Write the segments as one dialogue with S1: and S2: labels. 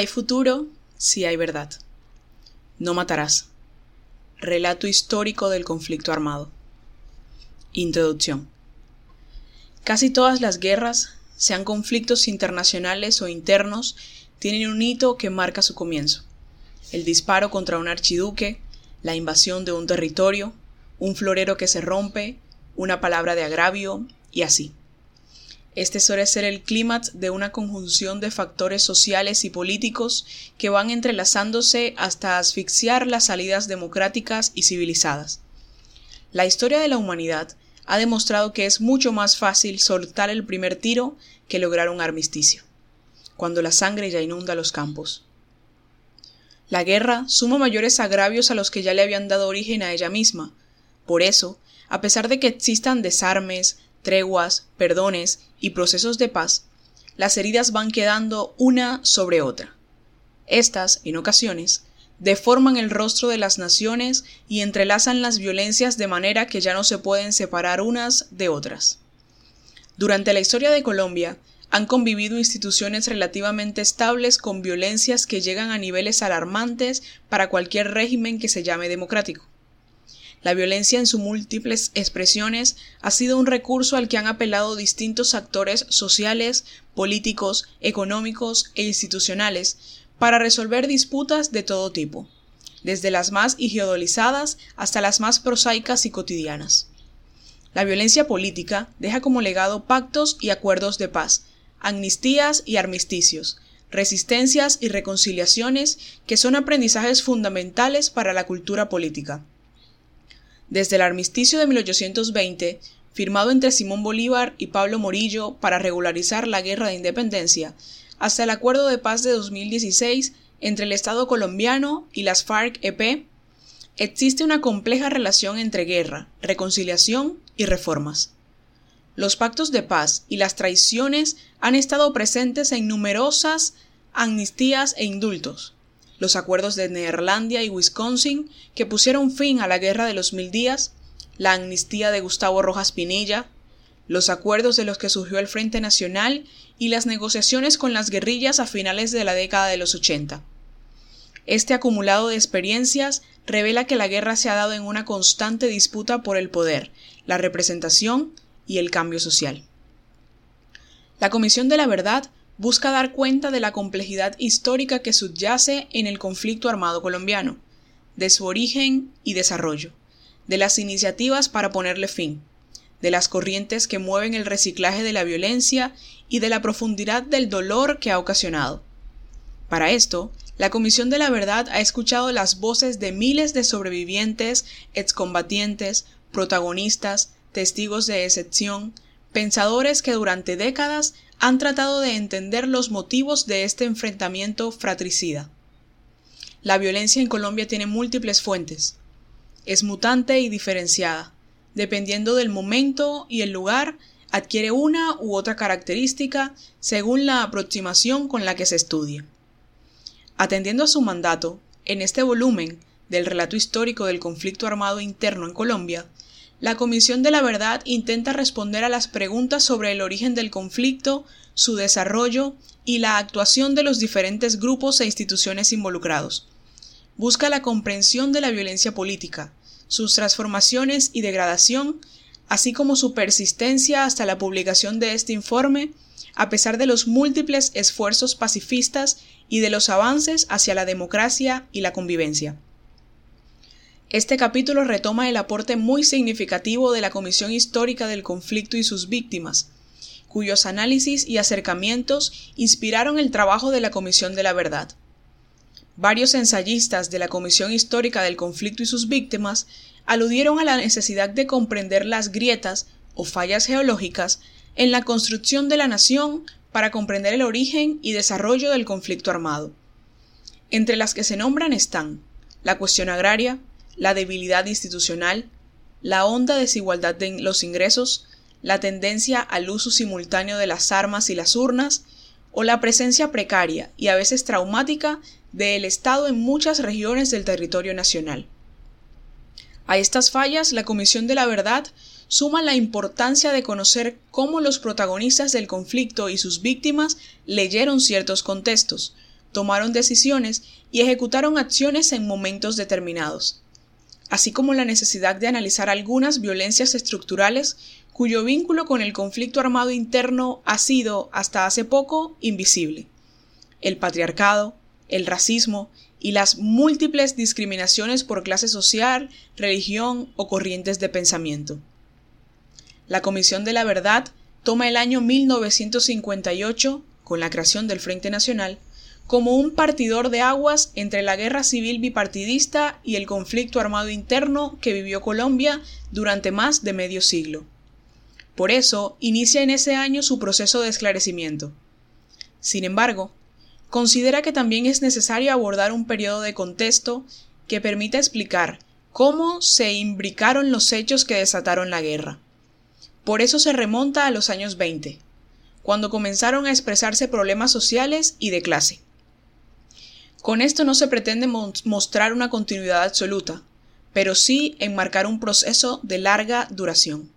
S1: Hay futuro si hay verdad. No matarás. Relato histórico del conflicto armado. Introducción. Casi todas las guerras, sean conflictos internacionales o internos, tienen un hito que marca su comienzo. El disparo contra un archiduque, la invasión de un territorio, un florero que se rompe, una palabra de agravio y así. Este suele ser el clímax de una conjunción de factores sociales y políticos que van entrelazándose hasta asfixiar las salidas democráticas y civilizadas. La historia de la humanidad ha demostrado que es mucho más fácil soltar el primer tiro que lograr un armisticio, cuando la sangre ya inunda los campos. La guerra suma mayores agravios a los que ya le habían dado origen a ella misma. Por eso, a pesar de que existan desarmes, treguas, perdones y procesos de paz, las heridas van quedando una sobre otra. Estas, en ocasiones, deforman el rostro de las naciones y entrelazan las violencias de manera que ya no se pueden separar unas de otras. Durante la historia de Colombia, han convivido instituciones relativamente estables con violencias que llegan a niveles alarmantes para cualquier régimen que se llame democrático. La violencia en sus múltiples expresiones ha sido un recurso al que han apelado distintos actores sociales, políticos, económicos e institucionales para resolver disputas de todo tipo, desde las más ideologizadas hasta las más prosaicas y cotidianas. La violencia política deja como legado pactos y acuerdos de paz, amnistías y armisticios, resistencias y reconciliaciones que son aprendizajes fundamentales para la cultura política. Desde el armisticio de 1820, firmado entre Simón Bolívar y Pablo Morillo para regularizar la guerra de independencia, hasta el acuerdo de paz de 2016 entre el Estado colombiano y las FARC-EP, existe una compleja relación entre guerra, reconciliación y reformas. Los pactos de paz y las traiciones han estado presentes en numerosas amnistías e indultos, los acuerdos de Neerlandia y Wisconsin que pusieron fin a la Guerra de los Mil Días, la amnistía de Gustavo Rojas Pinilla, los acuerdos de los que surgió el Frente Nacional y las negociaciones con las guerrillas a finales de la década de los 80. Este acumulado de experiencias revela que la guerra se ha dado en una constante disputa por el poder, la representación y el cambio social. La Comisión de la Verdad busca dar cuenta de la complejidad histórica que subyace en el conflicto armado colombiano, de su origen y desarrollo, de las iniciativas para ponerle fin, de las corrientes que mueven el reciclaje de la violencia y de la profundidad del dolor que ha ocasionado. Para esto, la Comisión de la Verdad ha escuchado las voces de miles de sobrevivientes, excombatientes, protagonistas, testigos de excepción, pensadores que durante décadas han tratado de entender los motivos de este enfrentamiento fratricida. La violencia en Colombia tiene múltiples fuentes. Es mutante y diferenciada. Dependiendo del momento y el lugar, adquiere una u otra característica según la aproximación con la que se estudie. Atendiendo a su mandato, en este volumen del relato histórico del conflicto armado interno en Colombia, la Comisión de la Verdad intenta responder a las preguntas sobre el origen del conflicto, su desarrollo y la actuación de los diferentes grupos e instituciones involucrados. Busca la comprensión de la violencia política, sus transformaciones y degradación, así como su persistencia hasta la publicación de este informe, a pesar de los múltiples esfuerzos pacifistas y de los avances hacia la democracia y la convivencia. Este capítulo retoma el aporte muy significativo de la Comisión Histórica del Conflicto y sus víctimas, cuyos análisis y acercamientos inspiraron el trabajo de la Comisión de la Verdad. Varios ensayistas de la Comisión Histórica del Conflicto y sus víctimas aludieron a la necesidad de comprender las grietas o fallas geológicas en la construcción de la nación para comprender el origen y desarrollo del conflicto armado. Entre las que se nombran están la cuestión agraria, la debilidad institucional, la honda desigualdad de los ingresos, la tendencia al uso simultáneo de las armas y las urnas, o la presencia precaria y a veces traumática del Estado en muchas regiones del territorio nacional. A estas fallas, la Comisión de la Verdad suma la importancia de conocer cómo los protagonistas del conflicto y sus víctimas leyeron ciertos contextos, tomaron decisiones y ejecutaron acciones en momentos determinados, así como la necesidad de analizar algunas violencias estructurales cuyo vínculo con el conflicto armado interno ha sido, hasta hace poco, invisible. El patriarcado, el racismo y las múltiples discriminaciones por clase social, religión o corrientes de pensamiento. La Comisión de la Verdad toma el año 1958, con la creación del Frente Nacional, como un partidor de aguas entre la guerra civil bipartidista y el conflicto armado interno que vivió Colombia durante más de medio siglo. Por eso, inicia en ese año su proceso de esclarecimiento. Sin embargo, considera que también es necesario abordar un periodo de contexto que permita explicar cómo se imbricaron los hechos que desataron la guerra. Por eso se remonta a los años 20, cuando comenzaron a expresarse problemas sociales y de clase. Con esto no se pretende mostrar una continuidad absoluta, pero sí enmarcar un proceso de larga duración.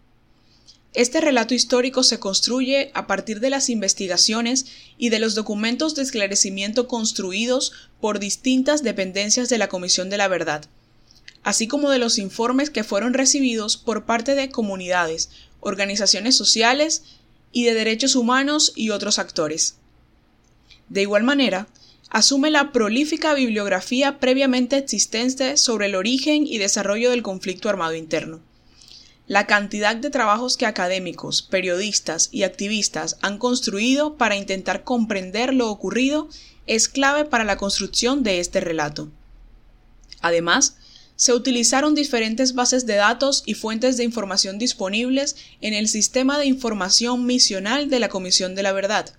S1: Este relato histórico se construye a partir de las investigaciones y de los documentos de esclarecimiento construidos por distintas dependencias de la Comisión de la Verdad, así como de los informes que fueron recibidos por parte de comunidades, organizaciones sociales y de derechos humanos y otros actores. De igual manera, asume la prolífica bibliografía previamente existente sobre el origen y desarrollo del conflicto armado interno la cantidad de trabajos que académicos, periodistas y activistas han construido para intentar comprender lo ocurrido es clave para la construcción de este relato. Además, se utilizaron diferentes bases de datos y fuentes de información disponibles en el sistema de información misional de la Comisión de la Verdad,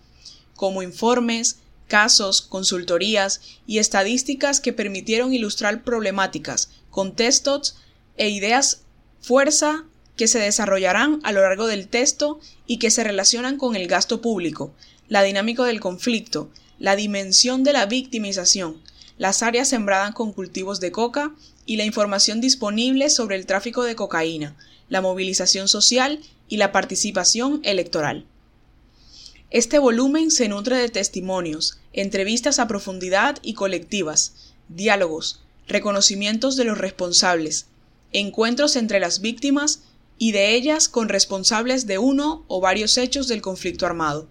S1: como informes, casos, consultorías y estadísticas que permitieron ilustrar problemáticas, contextos e ideas fuerza que se desarrollarán a lo largo del texto y que se relacionan con el gasto público, la dinámica del conflicto, la dimensión de la victimización, las áreas sembradas con cultivos de coca y la información disponible sobre el tráfico de cocaína, la movilización social y la participación electoral. Este volumen se nutre de testimonios, entrevistas a profundidad y colectivas, diálogos, reconocimientos de los responsables, encuentros entre las víctimas y de ellas con responsables de uno o varios hechos del conflicto armado.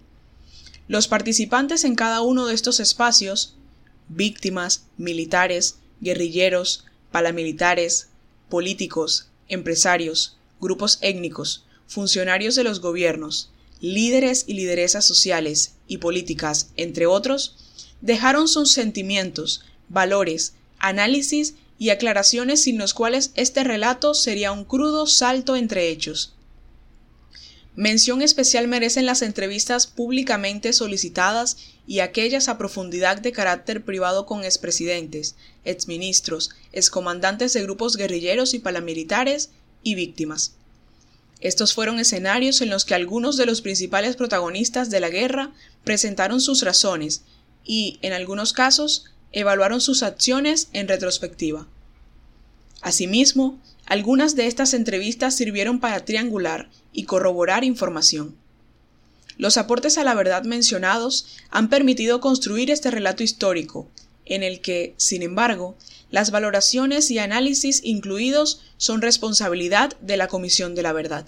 S1: Los participantes en cada uno de estos espacios, víctimas, militares, guerrilleros, paramilitares, políticos, empresarios, grupos étnicos, funcionarios de los gobiernos, líderes y lideresas sociales y políticas, entre otros, dejaron sus sentimientos, valores, análisis y aclaraciones sin los cuales este relato sería un crudo salto entre hechos. Mención especial merecen las entrevistas públicamente solicitadas y aquellas a profundidad de carácter privado con expresidentes, exministros, excomandantes de grupos guerrilleros y paramilitares y víctimas. Estos fueron escenarios en los que algunos de los principales protagonistas de la guerra presentaron sus razones y, en algunos casos, evaluaron sus acciones en retrospectiva. Asimismo, algunas de estas entrevistas sirvieron para triangular y corroborar información. Los aportes a la verdad mencionados han permitido construir este relato histórico, en el que, sin embargo, las valoraciones y análisis incluidos son responsabilidad de la Comisión de la Verdad.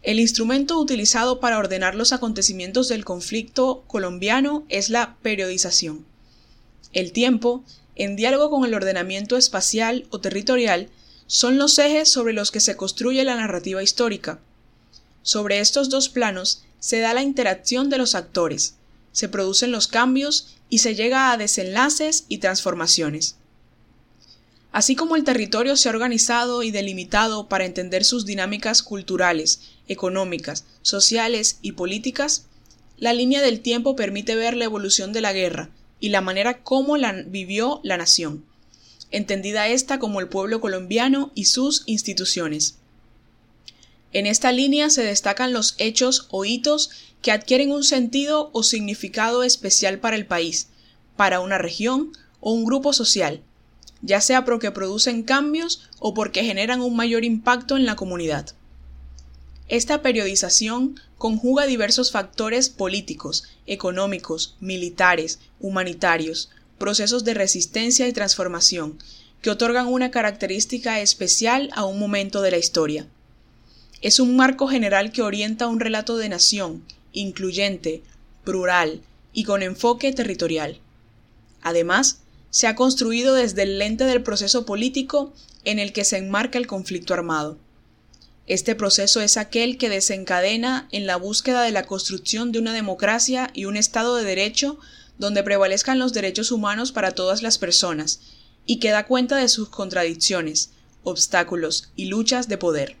S1: El instrumento utilizado para ordenar los acontecimientos del conflicto colombiano es la periodización. El tiempo, en diálogo con el ordenamiento espacial o territorial, son los ejes sobre los que se construye la narrativa histórica. Sobre estos dos planos se da la interacción de los actores, se producen los cambios y se llega a desenlaces y transformaciones. Así como el territorio se ha organizado y delimitado para entender sus dinámicas culturales, económicas, sociales y políticas, la línea del tiempo permite ver la evolución de la guerra, y la manera como la vivió la nación, entendida esta como el pueblo colombiano y sus instituciones. En esta línea se destacan los hechos o hitos que adquieren un sentido o significado especial para el país, para una región o un grupo social, ya sea porque producen cambios o porque generan un mayor impacto en la comunidad. Esta periodización conjuga diversos factores políticos, económicos, militares, humanitarios, procesos de resistencia y transformación, que otorgan una característica especial a un momento de la historia. Es un marco general que orienta un relato de nación, incluyente, plural y con enfoque territorial. Además, se ha construido desde el lente del proceso político en el que se enmarca el conflicto armado. Este proceso es aquel que desencadena en la búsqueda de la construcción de una democracia y un Estado de Derecho donde prevalezcan los derechos humanos para todas las personas, y que da cuenta de sus contradicciones, obstáculos y luchas de poder.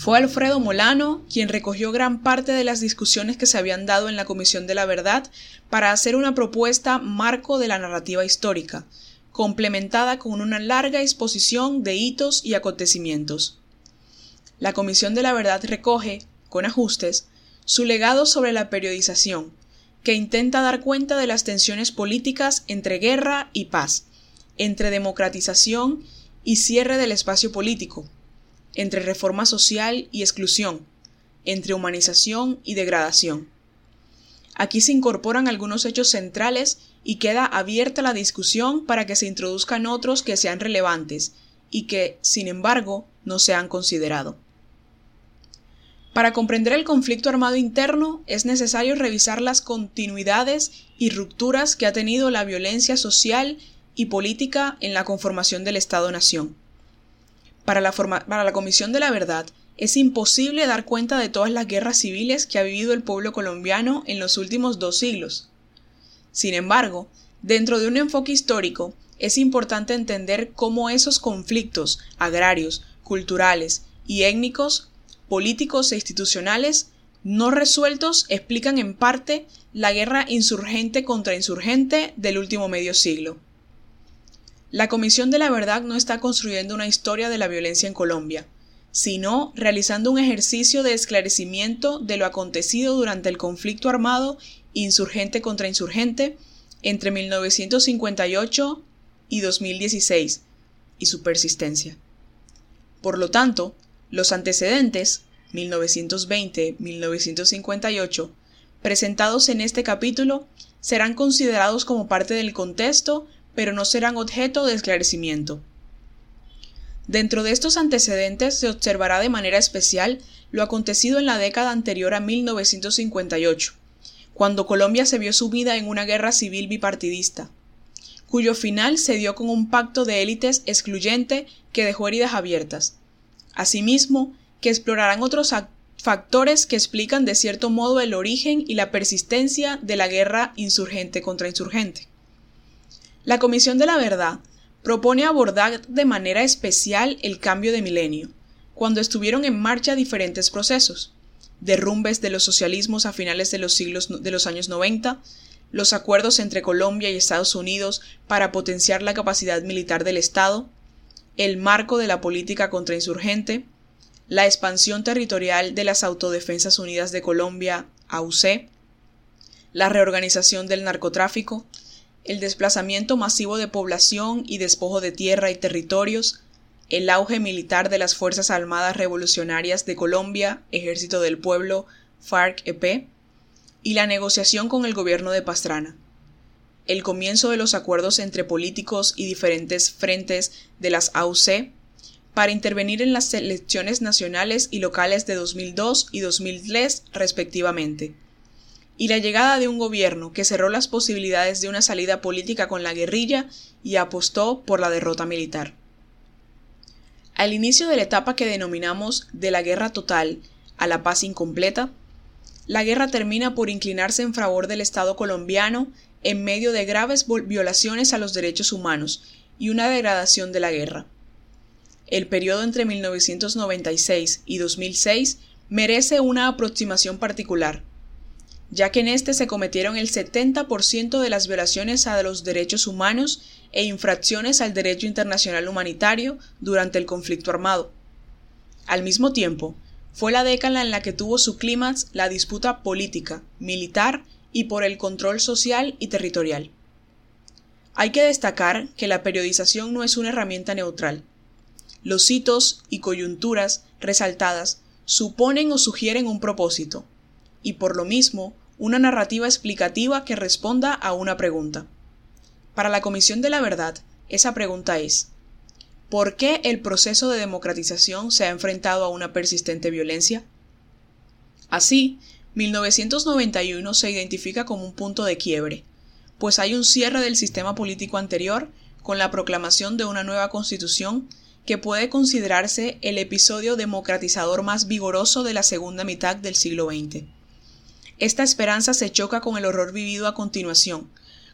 S1: Fue Alfredo Molano quien recogió gran parte de las discusiones que se habían dado en la Comisión de la Verdad para hacer una propuesta marco de la narrativa histórica, complementada con una larga exposición de hitos y acontecimientos. La Comisión de la Verdad recoge, con ajustes, su legado sobre la periodización, que intenta dar cuenta de las tensiones políticas entre guerra y paz, entre democratización y cierre del espacio político, entre reforma social y exclusión, entre humanización y degradación. Aquí se incorporan algunos hechos centrales y queda abierta la discusión para que se introduzcan otros que sean relevantes y que, sin embargo, no se han considerado. Para comprender el conflicto armado interno es necesario revisar las continuidades y rupturas que ha tenido la violencia social y política en la conformación del Estado-Nación. Para la, Comisión de la Verdad, es imposible dar cuenta de todas las guerras civiles que ha vivido el pueblo colombiano en los últimos dos siglos. Sin embargo, dentro de un enfoque histórico, es importante entender cómo esos conflictos agrarios, culturales y étnicos, políticos e institucionales no resueltos explican en parte la guerra insurgente contra insurgente del último medio siglo. La Comisión de la Verdad no está construyendo una historia de la violencia en Colombia, sino realizando un ejercicio de esclarecimiento de lo acontecido durante el conflicto armado insurgente contra insurgente entre 1958 y 2016 y su persistencia. Por lo tanto, los antecedentes 1920-1958 presentados en este capítulo serán considerados como parte del contexto pero no serán objeto de esclarecimiento. Dentro de estos antecedentes se observará de manera especial lo acontecido en la década anterior a 1958, cuando Colombia se vio sumida en una guerra civil bipartidista, cuyo final se dio con un pacto de élites excluyente que dejó heridas abiertas. Asimismo, que explorarán otros factores que explican de cierto modo el origen y la persistencia de la guerra insurgente contra insurgente. La Comisión de la Verdad propone abordar de manera especial el cambio de milenio, cuando estuvieron en marcha diferentes procesos, derrumbes de los socialismos a finales de los siglos de los años 90, los acuerdos entre Colombia y Estados Unidos para potenciar la capacidad militar del Estado, el marco de la política contrainsurgente, la expansión territorial de las Autodefensas Unidas de Colombia, AUC, la reorganización del narcotráfico, el desplazamiento masivo de población y despojo de tierra y territorios, el auge militar de las Fuerzas Armadas Revolucionarias de Colombia, Ejército del Pueblo, FARC-EP, y la negociación con el gobierno de Pastrana. El comienzo de los acuerdos entre políticos y diferentes frentes de las AUC para intervenir en las elecciones nacionales y locales de 2002 y 2003 respectivamente y la llegada de un gobierno que cerró las posibilidades de una salida política con la guerrilla y apostó por la derrota militar. Al inicio de la etapa que denominamos de la guerra total a la paz incompleta, la guerra termina por inclinarse en favor del Estado colombiano en medio de graves violaciones a los derechos humanos y una degradación de la guerra. El periodo entre 1996 y 2006 merece una aproximación particular, ya que en este se cometieron el 70% de las violaciones a los derechos humanos e infracciones al derecho internacional humanitario durante el conflicto armado. Al mismo tiempo, fue la década en la que tuvo su clímax la disputa política, militar y por el control social y territorial. Hay que destacar que la periodización no es una herramienta neutral. Los hitos y coyunturas resaltadas suponen o sugieren un propósito, y por lo mismo una narrativa explicativa que responda a una pregunta. Para la Comisión de la Verdad, esa pregunta es, ¿por qué el proceso de democratización se ha enfrentado a una persistente violencia? Así, 1991 se identifica como un punto de quiebre, pues hay un cierre del sistema político anterior con la proclamación de una nueva constitución que puede considerarse el episodio democratizador más vigoroso de la segunda mitad del siglo XX. Esta esperanza se choca con el horror vivido a continuación,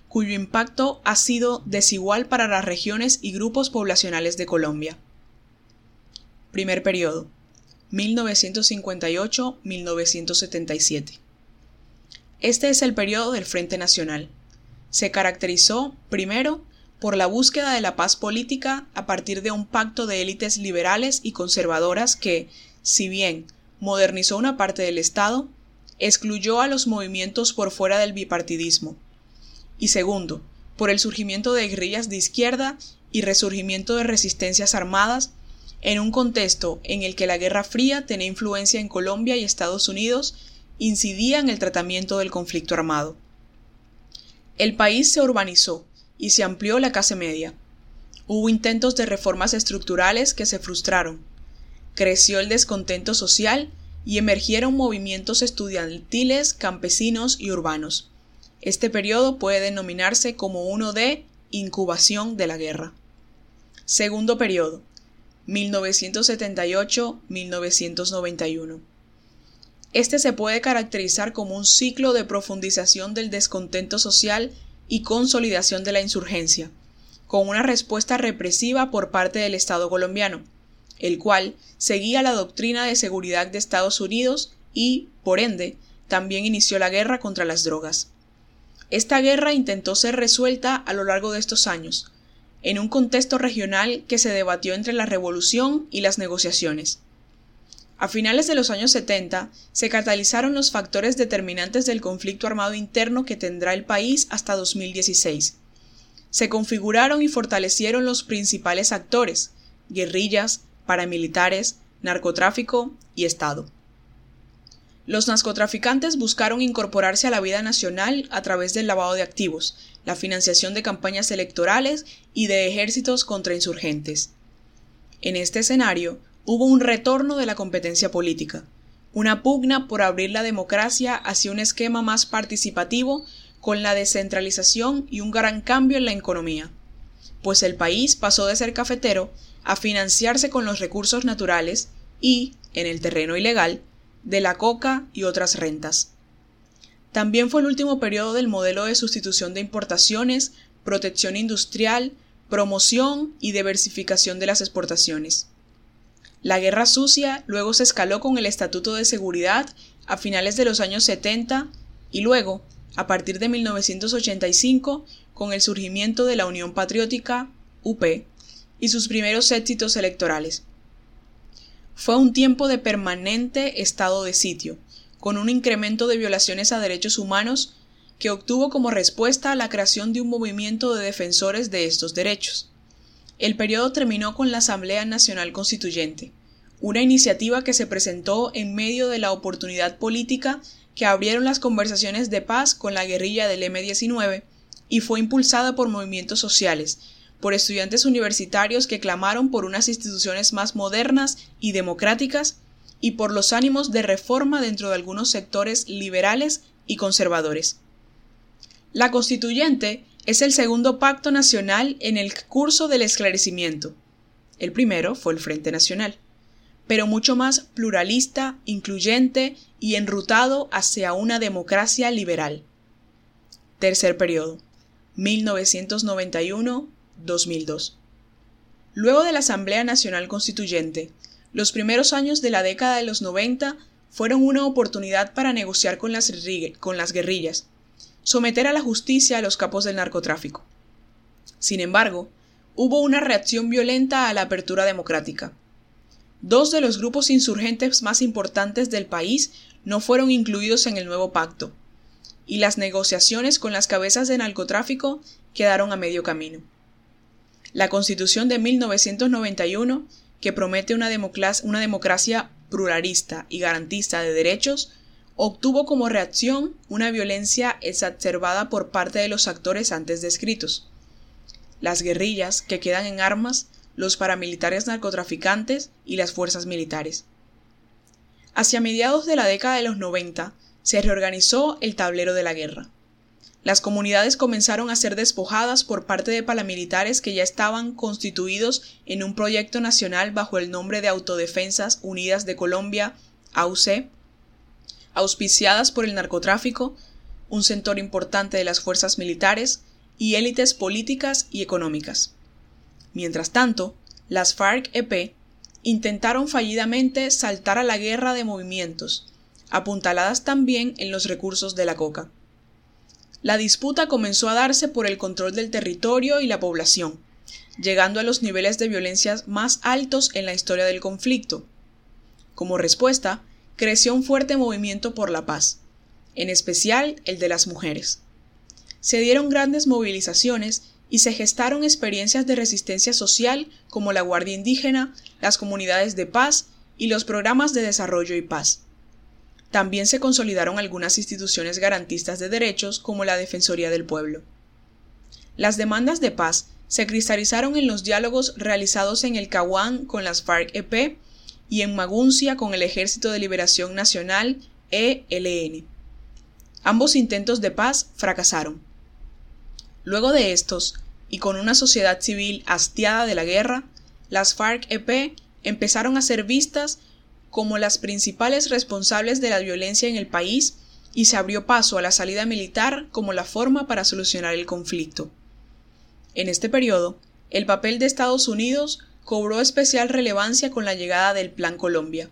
S1: cuyo impacto ha sido desigual para las regiones y grupos poblacionales de Colombia. Primer periodo 1958-1977. Este es el periodo del Frente Nacional. Se caracterizó, primero, por la búsqueda de la paz política a partir de un pacto de élites liberales y conservadoras que, si bien modernizó una parte del Estado, excluyó a los movimientos por fuera del bipartidismo. Y segundo, por el surgimiento de guerrillas de izquierda y resurgimiento de resistencias armadas en un contexto en el que la Guerra Fría tenía influencia en Colombia y Estados Unidos, incidía en el tratamiento del conflicto armado. El país se urbanizó y se amplió la clase media. Hubo intentos de reformas estructurales que se frustraron. Creció el descontento social y emergieron movimientos estudiantiles, campesinos y urbanos. Este periodo puede denominarse como uno de incubación de la guerra. Segundo periodo, 1978-1991. Este se puede caracterizar como un ciclo de profundización del descontento social y consolidación de la insurgencia, con una respuesta represiva por parte del Estado colombiano el cual seguía la doctrina de seguridad de Estados Unidos y, por ende, también inició la guerra contra las drogas. Esta guerra intentó ser resuelta a lo largo de estos años, en un contexto regional que se debatió entre la revolución y las negociaciones. A finales de los años 70 se catalizaron los factores determinantes del conflicto armado interno que tendrá el país hasta 2016. Se configuraron y fortalecieron los principales actores, guerrillas, paramilitares, narcotráfico y Estado. Los narcotraficantes buscaron incorporarse a la vida nacional a través del lavado de activos, la financiación de campañas electorales y de ejércitos contra insurgentes. En este escenario hubo un retorno de la competencia política, una pugna por abrir la democracia hacia un esquema más participativo con la descentralización y un gran cambio en la economía, pues el país pasó de ser cafetero a financiarse con los recursos naturales y, en el terreno ilegal, de la coca y otras rentas. También fue el último periodo del modelo de sustitución de importaciones, protección industrial, promoción y diversificación de las exportaciones. La guerra sucia luego se escaló con el Estatuto de Seguridad a finales de los años 70 y luego, a partir de 1985, con el surgimiento de la Unión Patriótica, UP, y sus primeros éxitos electorales. Fue un tiempo de permanente estado de sitio, con un incremento de violaciones a derechos humanos que obtuvo como respuesta la creación de un movimiento de defensores de estos derechos. El periodo terminó con la Asamblea Nacional Constituyente, una iniciativa que se presentó en medio de la oportunidad política que abrieron las conversaciones de paz con la guerrilla del M-19 y fue impulsada por movimientos sociales, por estudiantes universitarios que clamaron por unas instituciones más modernas y democráticas y por los ánimos de reforma dentro de algunos sectores liberales y conservadores. La constituyente es el segundo pacto nacional en el curso del esclarecimiento. El primero fue el Frente Nacional, pero mucho más pluralista, incluyente y enrutado hacia una democracia liberal. Tercer periodo, 1991 2002. Luego de la Asamblea Nacional Constituyente, los primeros años de la década de los 90 fueron una oportunidad para negociar con las, con las guerrillas, someter a la justicia a los capos del narcotráfico. Sin embargo, hubo una reacción violenta a la apertura democrática. Dos de los grupos insurgentes más importantes del país no fueron incluidos en el nuevo pacto, y las negociaciones con las cabezas de narcotráfico quedaron a medio camino. La Constitución de 1991, que promete una, democracia, una democracia pluralista y garantista de derechos, obtuvo como reacción una violencia exacerbada por parte de los actores antes descritos. Las guerrillas que quedan en armas, los paramilitares narcotraficantes y las fuerzas militares. Hacia mediados de la década de los 90 se reorganizó el tablero de la guerra. Las comunidades comenzaron a ser despojadas por parte de paramilitares que ya estaban constituidos en un proyecto nacional bajo el nombre de Autodefensas Unidas de Colombia, AUC, auspiciadas por el narcotráfico, un sector importante de las fuerzas militares y élites políticas y económicas. Mientras tanto, las FARC-EP intentaron fallidamente saltar a la guerra de movimientos, apuntaladas también en los recursos de la coca. La disputa comenzó a darse por el control del territorio y la población, llegando a los niveles de violencia más altos en la historia del conflicto. Como respuesta, creció un fuerte movimiento por la paz, en especial el de las mujeres. Se dieron grandes movilizaciones y se gestaron experiencias de resistencia social como la Guardia Indígena, las comunidades de paz y los programas de desarrollo y paz. También se consolidaron algunas instituciones garantistas de derechos como la Defensoría del Pueblo. Las demandas de paz se cristalizaron en los diálogos realizados en el Caguán con las FARC-EP y en Maguncia con el Ejército de Liberación Nacional ELN. Ambos intentos de paz fracasaron. Luego de estos, y con una sociedad civil hastiada de la guerra, las FARC-EP empezaron a ser vistas como las principales responsables de la violencia en el país y se abrió paso a la salida militar como la forma para solucionar el conflicto. En este periodo, el papel de Estados Unidos cobró especial relevancia con la llegada del Plan Colombia,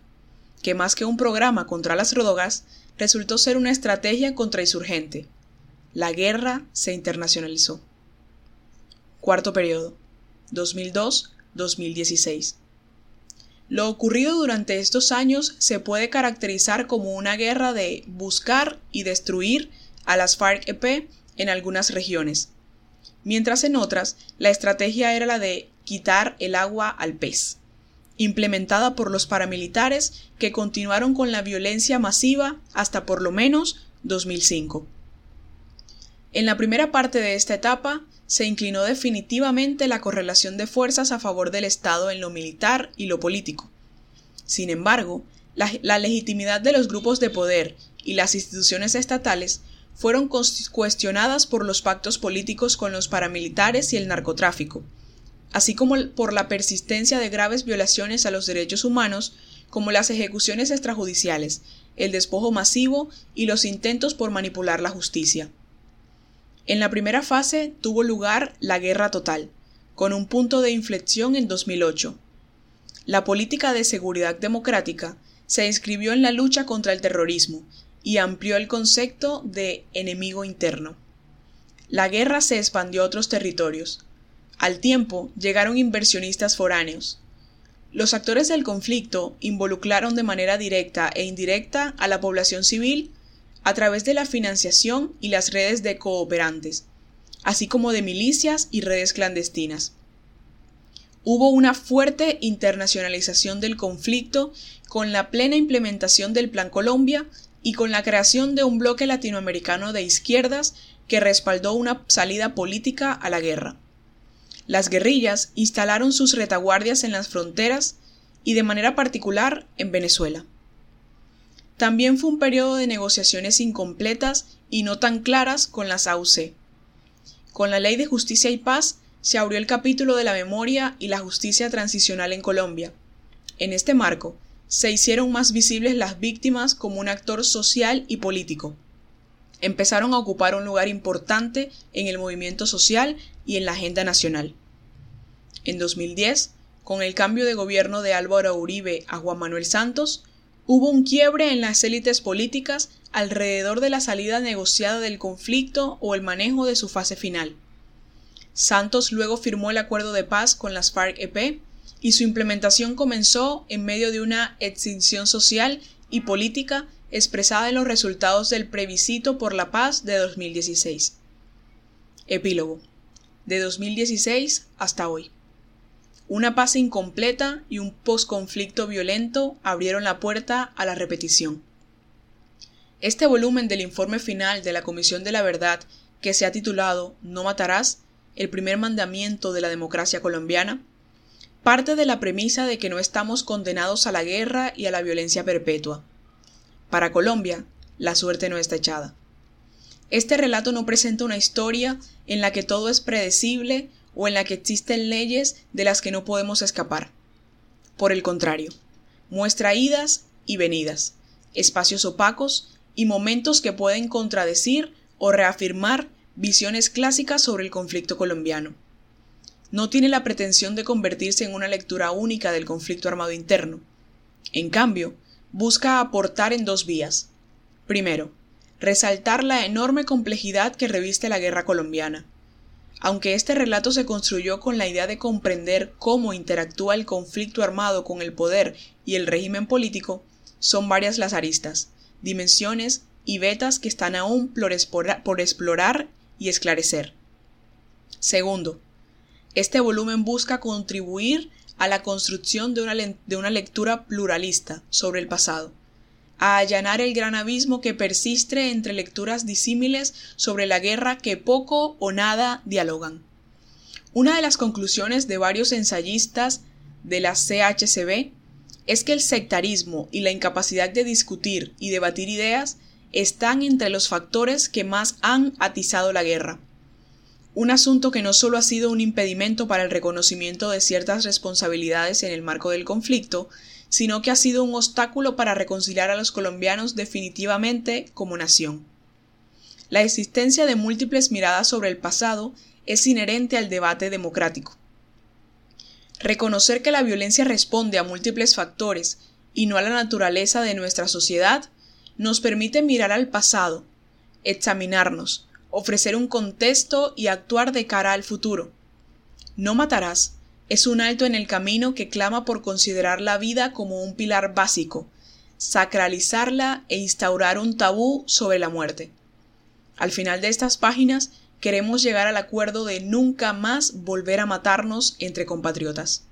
S1: que más que un programa contra las drogas, resultó ser una estrategia contrainsurgente. La guerra se internacionalizó. Cuarto periodo, 2002-2016. Lo ocurrido durante estos años se puede caracterizar como una guerra de buscar y destruir a las FARC-EP en algunas regiones, mientras en otras la estrategia era la de quitar el agua al pez, implementada por los paramilitares que continuaron con la violencia masiva hasta por lo menos 2005. En la primera parte de esta etapa se inclinó definitivamente la correlación de fuerzas a favor del Estado en lo militar y lo político. Sin embargo, la, legitimidad de los grupos de poder y las instituciones estatales fueron cuestionadas por los pactos políticos con los paramilitares y el narcotráfico, así como por la persistencia de graves violaciones a los derechos humanos, como las ejecuciones extrajudiciales, el despojo masivo y los intentos por manipular la justicia. En la primera fase tuvo lugar la guerra total, con un punto de inflexión en 2008. La política de seguridad democrática se inscribió en la lucha contra el terrorismo y amplió el concepto de enemigo interno. La guerra se expandió a otros territorios, al tiempo llegaron inversionistas foráneos. Los actores del conflicto involucraron de manera directa e indirecta a la población civil a través de la financiación y las redes de cooperantes, así como de milicias y redes clandestinas. Hubo una fuerte internacionalización del conflicto con la plena implementación del Plan Colombia y con la creación de un bloque latinoamericano de izquierdas que respaldó una salida política a la guerra. Las guerrillas instalaron sus retaguardias en las fronteras y de manera particular en Venezuela. También fue un periodo de negociaciones incompletas y no tan claras con las AUC. Con la Ley de Justicia y Paz se abrió el capítulo de la memoria y la justicia transicional en Colombia. En este marco, se hicieron más visibles las víctimas como un actor social y político. Empezaron a ocupar un lugar importante en el movimiento social y en la agenda nacional. En 2010, con el cambio de gobierno de Álvaro Uribe a Juan Manuel Santos, hubo un quiebre en las élites políticas alrededor de la salida negociada del conflicto o el manejo de su fase final. Santos luego firmó el acuerdo de paz con las FARC-EP y su implementación comenzó en medio de una extinción social y política expresada en los resultados del plebiscito por la paz de 2016. Epílogo de 2016 hasta hoy. Una paz incompleta y un posconflicto violento abrieron la puerta a la repetición. Este volumen del informe final de la Comisión de la Verdad, que se ha titulado No matarás, el primer mandamiento de la democracia colombiana, parte de la premisa de que no estamos condenados a la guerra y a la violencia perpetua. Para Colombia, la suerte no está echada. Este relato no presenta una historia en la que todo es predecible o en la que existen leyes de las que no podemos escapar. Por el contrario, muestra idas y venidas, espacios opacos y momentos que pueden contradecir o reafirmar visiones clásicas sobre el conflicto colombiano. No tiene la pretensión de convertirse en una lectura única del conflicto armado interno. En cambio, busca aportar en dos vías. Primero, resaltar la enorme complejidad que reviste la guerra colombiana. Aunque este relato se construyó con la idea de comprender cómo interactúa el conflicto armado con el poder y el régimen político, son varias las aristas, dimensiones y vetas que están aún por, explorar y esclarecer. Segundo, este volumen busca contribuir a la construcción de una, de una lectura pluralista sobre el pasado, a allanar el gran abismo que persiste entre lecturas disímiles sobre la guerra que poco o nada dialogan. Una de las conclusiones de varios ensayistas de la CHCB es que el sectarismo y la incapacidad de discutir y debatir ideas están entre los factores que más han atizado la guerra. Un asunto que no solo ha sido un impedimento para el reconocimiento de ciertas responsabilidades en el marco del conflicto, sino que ha sido un obstáculo para reconciliar a los colombianos definitivamente como nación. La existencia de múltiples miradas sobre el pasado es inherente al debate democrático. Reconocer que la violencia responde a múltiples factores y no a la naturaleza de nuestra sociedad nos permite mirar al pasado, examinarnos, ofrecer un contexto y actuar de cara al futuro. No matarás es un alto en el camino que clama por considerar la vida como un pilar básico, sacralizarla e instaurar un tabú sobre la muerte. Al final de estas páginas queremos llegar al acuerdo de nunca más volver a matarnos entre compatriotas.